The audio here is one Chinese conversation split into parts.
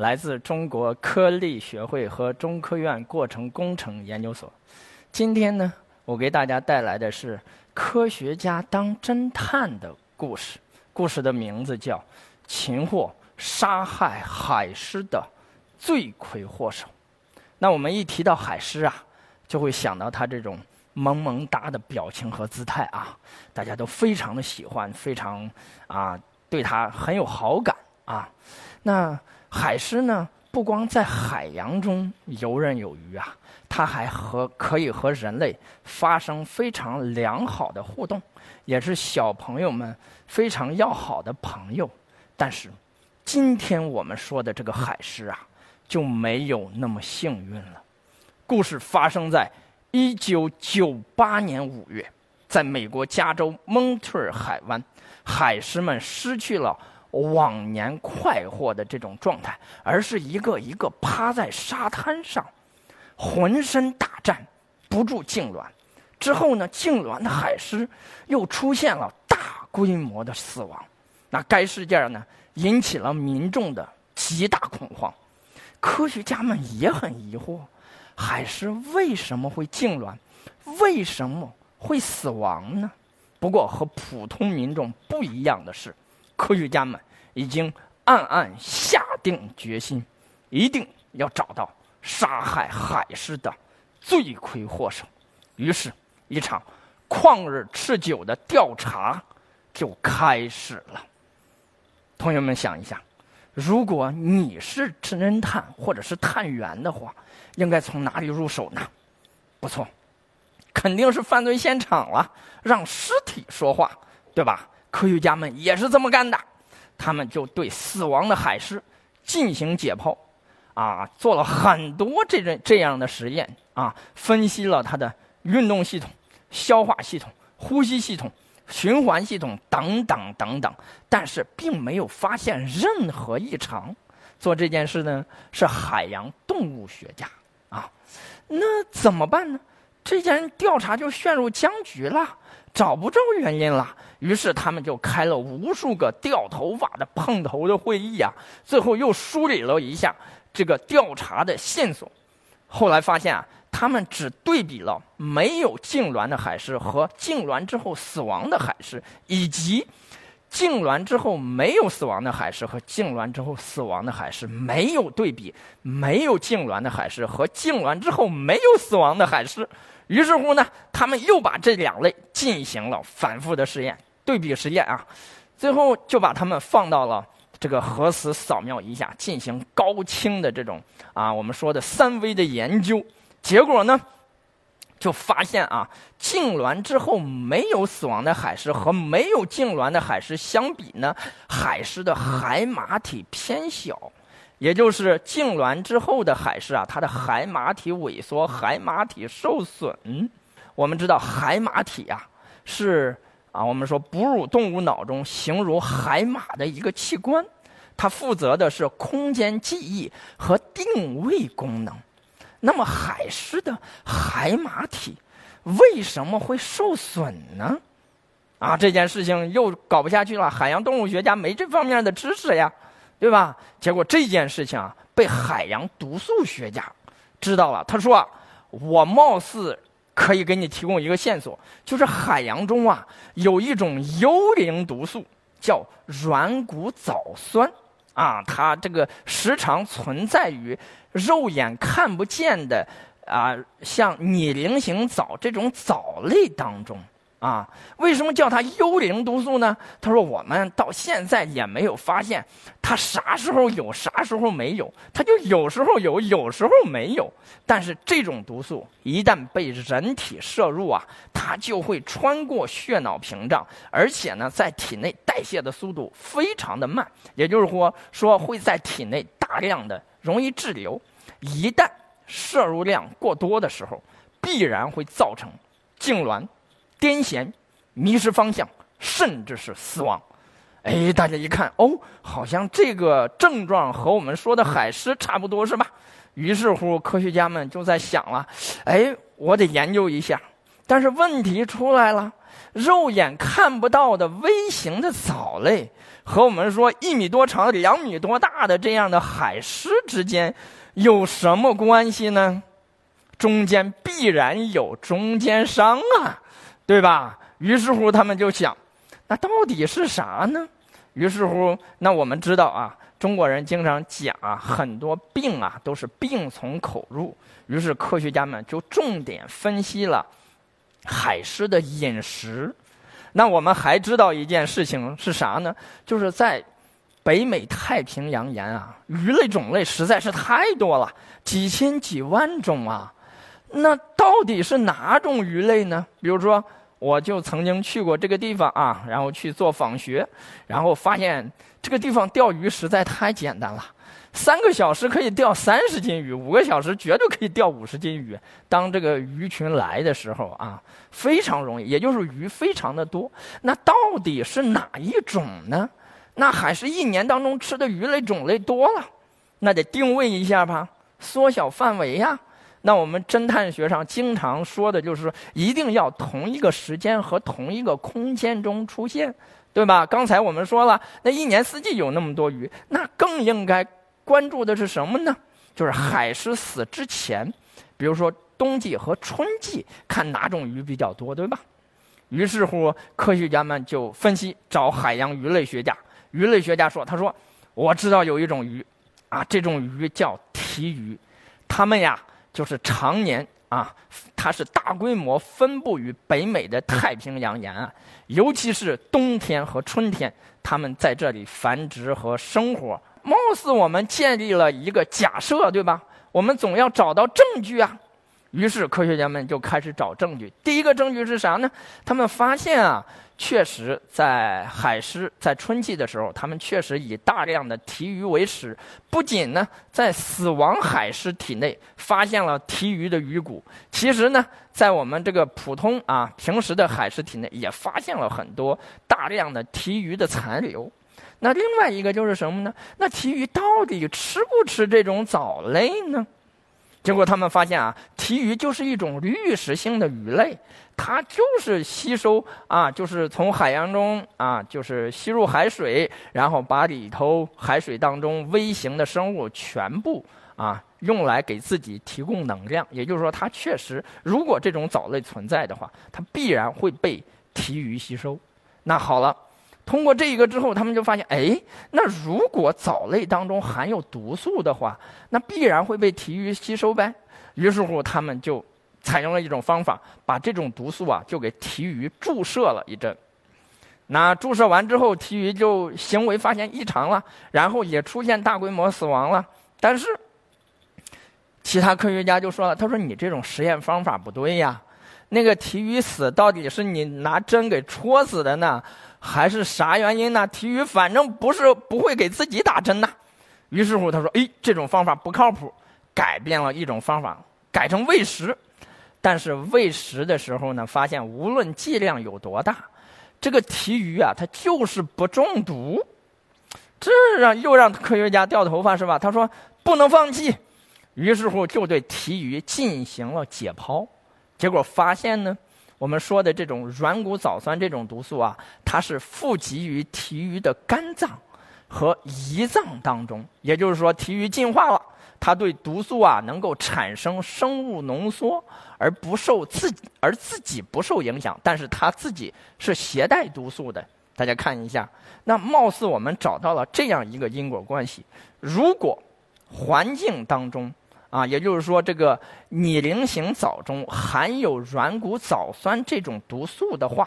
来自中国科力学会和中科院过程工程研究所。今天呢，我给大家带来的是科学家当侦探的故事。故事的名字叫《擒获杀害海狮的罪魁祸首》。那我们一提到海狮啊，就会想到他这种萌萌哒的表情和姿态啊，大家都非常的喜欢，非常啊对他很有好感啊。那海狮呢，不光在海洋中游刃有余啊，它还和可以和人类发生非常良好的互动，也是小朋友们非常要好的朋友。但是，今天我们说的这个海狮啊，就没有那么幸运了。故事发生在一九九八年五月，在美国加州蒙特尔海湾，海狮们失去了。往年快活的这种状态，而是一个一个趴在沙滩上，浑身打颤，不住痉挛。之后呢，痉挛的海狮又出现了大规模的死亡。那该事件呢，引起了民众的极大恐慌。科学家们也很疑惑，海狮为什么会痉挛，为什么会死亡呢？不过和普通民众不一样的是。科学家们已经暗暗下定决心，一定要找到杀害海狮的罪魁祸首。于是，一场旷日持久的调查就开始了。同学们想一下，如果你是侦探或者是探员的话，应该从哪里入手呢？不错，肯定是犯罪现场了，让尸体说话，对吧？科学家们也是这么干的，他们就对死亡的海狮进行解剖，啊，做了很多这种这样的实验啊，分析了它的运动系统、消化系统、呼吸系统、循环系统等等等等，但是并没有发现任何异常。做这件事呢是海洋动物学家啊，那怎么办呢？这件调查就陷入僵局了。找不着原因了，于是他们就开了无数个掉头发的碰头的会议啊，最后又梳理了一下这个调查的线索。后来发现啊，他们只对比了没有痉挛的海狮和痉挛之后死亡的海狮，以及痉挛之后没有死亡的海狮和痉挛之后死亡的海狮，没有对比没有痉挛的海狮和痉挛之后没有死亡的海狮。于是乎呢，他们又把这两类进行了反复的试验，对比实验啊，最后就把它们放到了这个核磁扫描仪下进行高清的这种啊，我们说的三维的研究。结果呢，就发现啊，痉挛之后没有死亡的海狮和没有痉挛的海狮相比呢，海狮的海马体偏小。也就是痉挛之后的海狮啊，它的海马体萎缩，海马体受损。我们知道海马体啊是啊，我们说哺乳动物脑中形如海马的一个器官，它负责的是空间记忆和定位功能。那么海狮的海马体为什么会受损呢？啊，这件事情又搞不下去了。海洋动物学家没这方面的知识呀。对吧？结果这件事情啊，被海洋毒素学家知道了。他说：“我貌似可以给你提供一个线索，就是海洋中啊有一种幽灵毒素，叫软骨藻酸啊，它这个时常存在于肉眼看不见的啊，像拟菱形藻这种藻类当中。”啊，为什么叫它幽灵毒素呢？他说我们到现在也没有发现它啥时候有，啥时候没有，它就有时候有，有时候没有。但是这种毒素一旦被人体摄入啊，它就会穿过血脑屏障，而且呢，在体内代谢的速度非常的慢，也就是说，说会在体内大量的容易滞留。一旦摄入量过多的时候，必然会造成痉挛、癫痫、迷失方向，甚至是死亡。哎，大家一看，哦，好像这个症状和我们说的海狮差不多，是吧？于是乎，科学家们就在想了，哎，我得研究一下。但是问题出来了，肉眼看不到的微型的藻类和我们说一米多长、两米多大的这样的海狮之间有什么关系呢？中间必然有中间商啊，对吧？于是乎，他们就想。那到底是啥呢？于是乎，那我们知道啊，中国人经常讲啊，很多病啊都是病从口入。于是科学家们就重点分析了海狮的饮食。那我们还知道一件事情是啥呢？就是在北美太平洋沿啊，鱼类种类实在是太多了，几千几万种啊。那到底是哪种鱼类呢？比如说。我就曾经去过这个地方啊，然后去做访学，然后发现这个地方钓鱼实在太简单了，三个小时可以钓三十斤鱼，五个小时绝对可以钓五十斤鱼。当这个鱼群来的时候啊，非常容易，也就是鱼非常的多。那到底是哪一种呢？那还是一年当中吃的鱼类种类多了，那得定位一下吧，缩小范围呀。那我们侦探学上经常说的就是一定要同一个时间和同一个空间中出现，对吧？刚才我们说了，那一年四季有那么多鱼，那更应该关注的是什么呢？就是海狮死之前，比如说冬季和春季，看哪种鱼比较多，对吧？于是乎，科学家们就分析，找海洋鱼类学家。鱼类学家说：“他说我知道有一种鱼，啊，这种鱼叫提鱼，它们呀。”就是常年啊，它是大规模分布于北美的太平洋沿岸，尤其是冬天和春天，它们在这里繁殖和生活。貌似我们建立了一个假设，对吧？我们总要找到证据啊。于是科学家们就开始找证据。第一个证据是啥呢？他们发现啊。确实，在海狮在春季的时候，他们确实以大量的提鱼为食。不仅呢，在死亡海狮体内发现了提鱼的鱼骨，其实呢，在我们这个普通啊平时的海狮体内也发现了很多大量的提鱼的残留。那另外一个就是什么呢？那提鱼到底吃不吃这种藻类呢？结果他们发现啊，提鱼就是一种滤食性的鱼类。它就是吸收啊，就是从海洋中啊，就是吸入海水，然后把里头海水当中微型的生物全部啊用来给自己提供能量。也就是说，它确实，如果这种藻类存在的话，它必然会被提鱼吸收。那好了，通过这一个之后，他们就发现，哎，那如果藻类当中含有毒素的话，那必然会被提鱼吸收呗。于是乎，他们就。采用了一种方法，把这种毒素啊，就给提鱼注射了一针。那注射完之后，提鱼就行为发现异常了，然后也出现大规模死亡了。但是，其他科学家就说了：“他说你这种实验方法不对呀，那个提鱼死到底是你拿针给戳死的呢，还是啥原因呢？提鱼反正不是不会给自己打针呐。”于是乎，他说：“哎，这种方法不靠谱，改变了一种方法，改成喂食。”但是喂食的时候呢，发现无论剂量有多大，这个提鱼啊，它就是不中毒，这让又让科学家掉头发是吧？他说不能放弃，于是乎就对提鱼进行了解剖，结果发现呢，我们说的这种软骨藻酸这种毒素啊，它是富集于提鱼的肝脏和胰脏当中，也就是说提鱼进化了。它对毒素啊能够产生生物浓缩，而不受自己而自己不受影响，但是它自己是携带毒素的。大家看一下，那貌似我们找到了这样一个因果关系：如果环境当中啊，也就是说这个拟菱形藻中含有软骨藻酸这种毒素的话，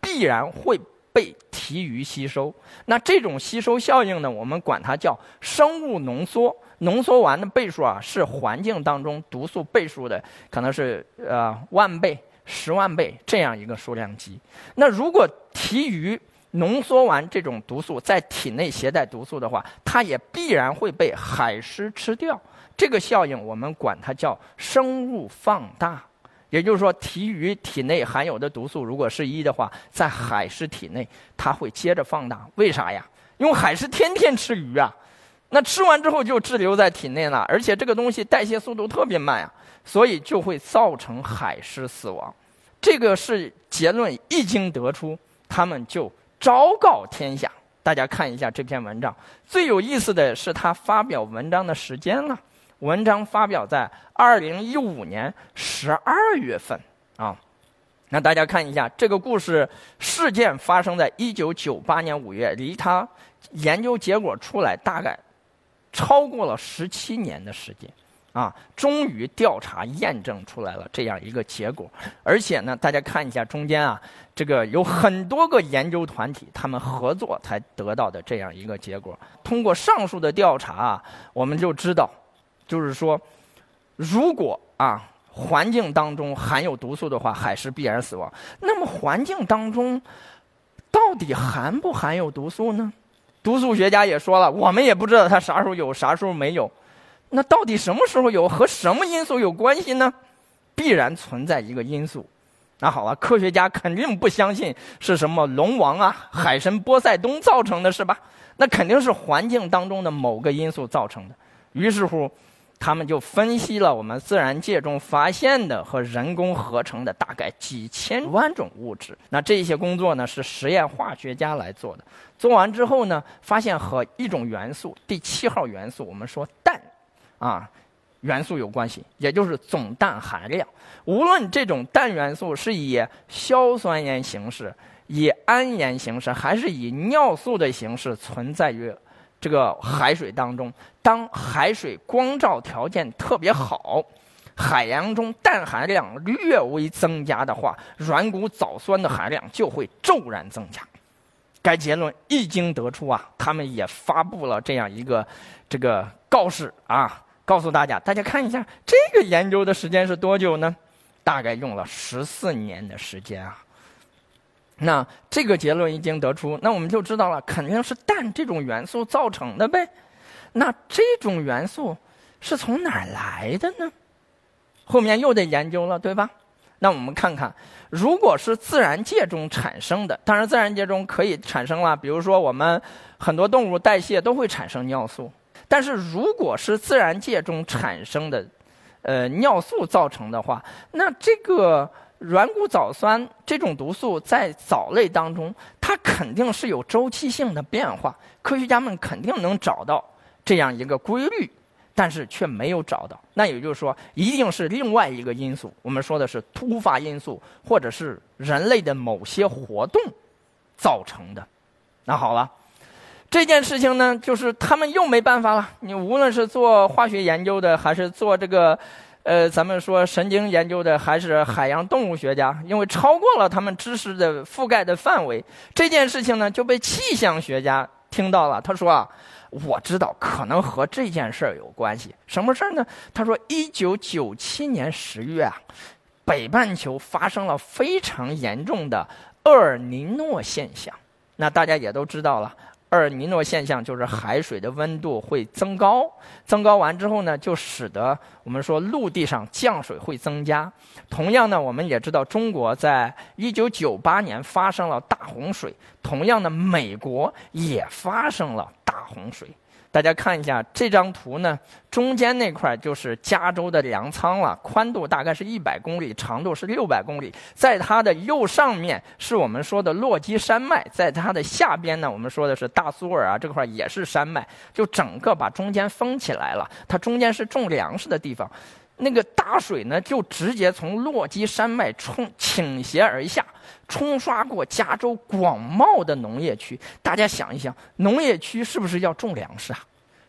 必然会被提鱼吸收。那这种吸收效应呢，我们管它叫生物浓缩。浓缩完的倍数啊，是环境当中毒素倍数的，可能是呃万倍、十万倍这样一个数量级。那如果提鱼浓缩完这种毒素，在体内携带毒素的话，它也必然会被海狮吃掉。这个效应我们管它叫生物放大。也就是说，体鱼体内含有的毒素如果是一的话，在海狮体内它会接着放大。为啥呀？因为海狮天天吃鱼啊，那吃完之后就滞留在体内了，而且这个东西代谢速度特别慢呀，所以就会造成海狮死亡。这个是结论一经得出，他们就昭告天下。大家看一下这篇文章，最有意思的是他发表文章的时间了。文章发表在二零一五年十二月份啊，那大家看一下这个故事事件发生在一九九八年五月，离他研究结果出来大概超过了十七年的时间啊，终于调查验证出来了这样一个结果，而且呢，大家看一下中间啊，这个有很多个研究团体他们合作才得到的这样一个结果。通过上述的调查啊，我们就知道。就是说，如果啊环境当中含有毒素的话，海狮必然死亡。那么环境当中到底含不含有毒素呢？毒素学家也说了，我们也不知道它啥时候有，啥时候没有。那到底什么时候有，和什么因素有关系呢？必然存在一个因素。那好了，科学家肯定不相信是什么龙王啊、海神波塞冬造成的，是吧？那肯定是环境当中的某个因素造成的。于是乎。他们就分析了我们自然界中发现的和人工合成的大概几千万种物质。那这些工作呢，是实验化学家来做的。做完之后呢，发现和一种元素，第七号元素，我们说氮，啊，元素有关系，也就是总氮含量。无论这种氮元素是以硝酸盐形式、以氨盐形式，还是以尿素的形式存在于。这个海水当中，当海水光照条件特别好，海洋中氮含量略微增加的话，软骨藻酸的含量就会骤然增加。该结论一经得出啊，他们也发布了这样一个这个告示啊，告诉大家，大家看一下这个研究的时间是多久呢？大概用了十四年的时间啊。那这个结论一经得出，那我们就知道了，肯定是氮这种元素造成的呗。那这种元素是从哪儿来的呢？后面又得研究了，对吧？那我们看看，如果是自然界中产生的，当然自然界中可以产生了，比如说我们很多动物代谢都会产生尿素，但是如果是自然界中产生的，呃，尿素造成的话，那这个。软骨藻酸这种毒素在藻类当中，它肯定是有周期性的变化。科学家们肯定能找到这样一个规律，但是却没有找到。那也就是说，一定是另外一个因素。我们说的是突发因素，或者是人类的某些活动造成的。那好了，这件事情呢，就是他们又没办法了。你无论是做化学研究的，还是做这个。呃，咱们说神经研究的还是海洋动物学家，因为超过了他们知识的覆盖的范围，这件事情呢就被气象学家听到了。他说啊，我知道可能和这件事儿有关系。什么事儿呢？他说，一九九七年十月啊，北半球发生了非常严重的厄尔尼诺现象。那大家也都知道了。厄尔尼诺现象就是海水的温度会增高，增高完之后呢，就使得我们说陆地上降水会增加。同样呢，我们也知道中国在一九九八年发生了大洪水，同样的美国也发生了大洪水。大家看一下这张图呢，中间那块就是加州的粮仓了，宽度大概是一百公里，长度是六百公里。在它的右上面是我们说的落基山脉，在它的下边呢，我们说的是大苏尔啊，这块也是山脉，就整个把中间封起来了。它中间是种粮食的地方，那个大水呢，就直接从落基山脉冲倾斜而下，冲刷过加州广袤的农业区。大家想一想，农业区是不是要种粮食啊？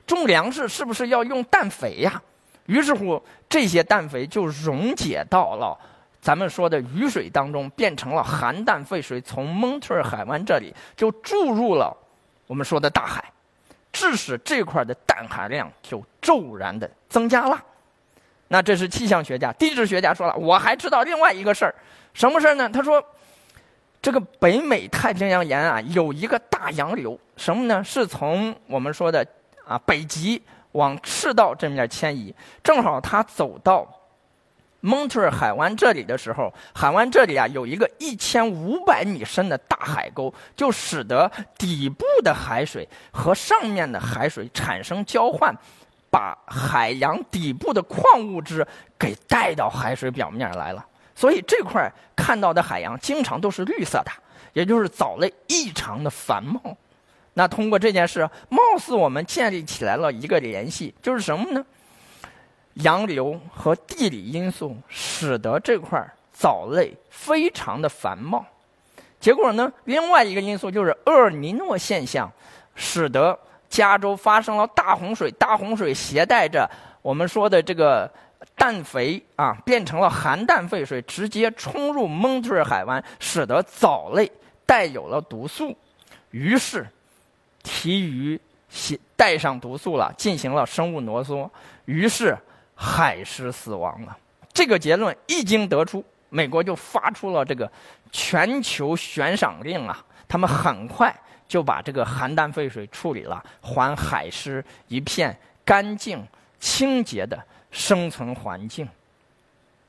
种粮食是不是要用氮肥呀？于是乎，这些氮肥就溶解到了咱们说的雨水当中，变成了含氮废水，从蒙特尔海湾这里就注入了我们说的大海，致使这块的氮含量就骤然的增加了。那这是气象学家、地质学家说了，我还知道另外一个事儿，什么事儿呢？他说，这个北美太平洋沿岸啊有一个大洋流，什么呢？是从我们说的啊北极往赤道这面迁移，正好它走到蒙特尔海湾这里的时候，海湾这里啊有一个一千五百米深的大海沟，就使得底部的海水和上面的海水产生交换，把海洋底部的矿物质给带到海水表面来了。所以这块看到的海洋经常都是绿色的，也就是藻类异常的繁茂。那通过这件事，貌似我们建立起来了一个联系，就是什么呢？洋流和地理因素使得这块藻类非常的繁茂。结果呢，另外一个因素就是厄尔尼诺现象，使得加州发生了大洪水。大洪水携带着我们说的这个。氮肥啊，变成了含氮废水，直接冲入蒙特尔海湾，使得藻类带有了毒素。于是，提鱼带上毒素了，进行了生物浓缩，于是海狮死亡了。这个结论一经得出，美国就发出了这个全球悬赏令啊！他们很快就把这个含氮废水处理了，还海狮一片干净清洁的。生存环境。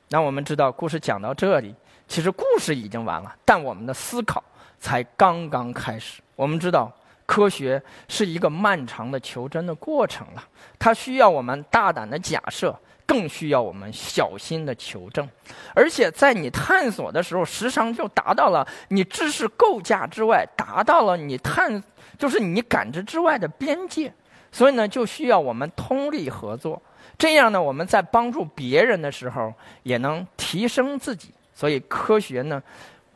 那我们知道，故事讲到这里，其实故事已经完了，但我们的思考才刚刚开始。我们知道，科学是一个漫长的求真的过程了，它需要我们大胆的假设，更需要我们小心的求证。而且，在你探索的时候，时常就达到了你知识构架之外，达到了你探，就是你感知之外的边界。所以呢，就需要我们通力合作。这样呢，我们在帮助别人的时候，也能提升自己。所以，科学呢，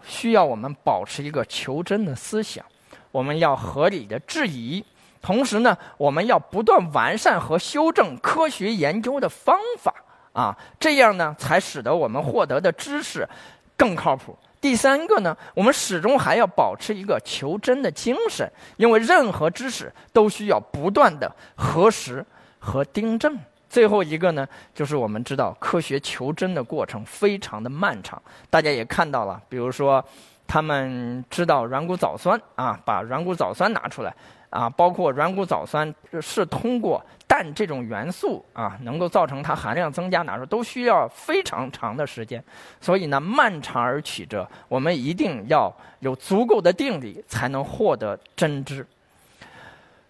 需要我们保持一个求真的思想。我们要合理的质疑，同时呢，我们要不断完善和修正科学研究的方法啊，这样呢，才使得我们获得的知识更靠谱。第三个呢，我们始终还要保持一个求真的精神，因为任何知识都需要不断的核实和订正。最后一个呢，就是我们知道科学求真的过程非常的漫长。大家也看到了，比如说，他们知道软骨藻酸啊，把软骨藻酸拿出来啊，包括软骨藻酸是通过氮这种元素啊，能够造成它含量增加，拿出都需要非常长的时间。所以呢，漫长而曲折，我们一定要有足够的定力，才能获得真知。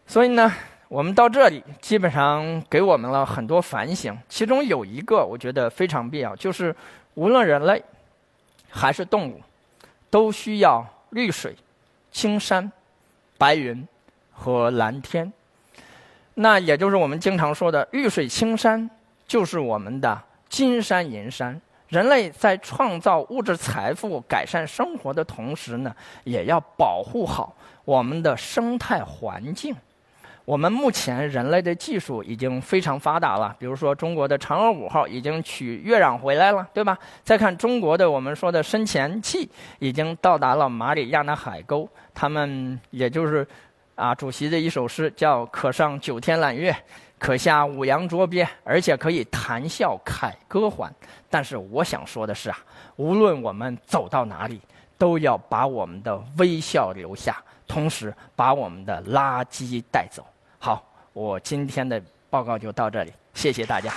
所以呢。我们到这里基本上给我们了很多反省，其中有一个我觉得非常必要，就是无论人类还是动物，都需要绿水、青山、白云和蓝天。那也就是我们经常说的绿水青山，就是我们的金山银山。人类在创造物质财富、改善生活的同时呢，也要保护好我们的生态环境。我们目前人类的技术已经非常发达了，比如说中国的嫦娥五号已经取月壤回来了，对吧？再看中国的我们说的深潜器已经到达了马里亚纳海沟，他们也就是啊，主席的一首诗叫“可上九天揽月，可下五洋捉鳖”，而且可以谈笑凯歌还。但是我想说的是啊，无论我们走到哪里，都要把我们的微笑留下，同时把我们的垃圾带走。好，我今天的报告就到这里，谢谢大家。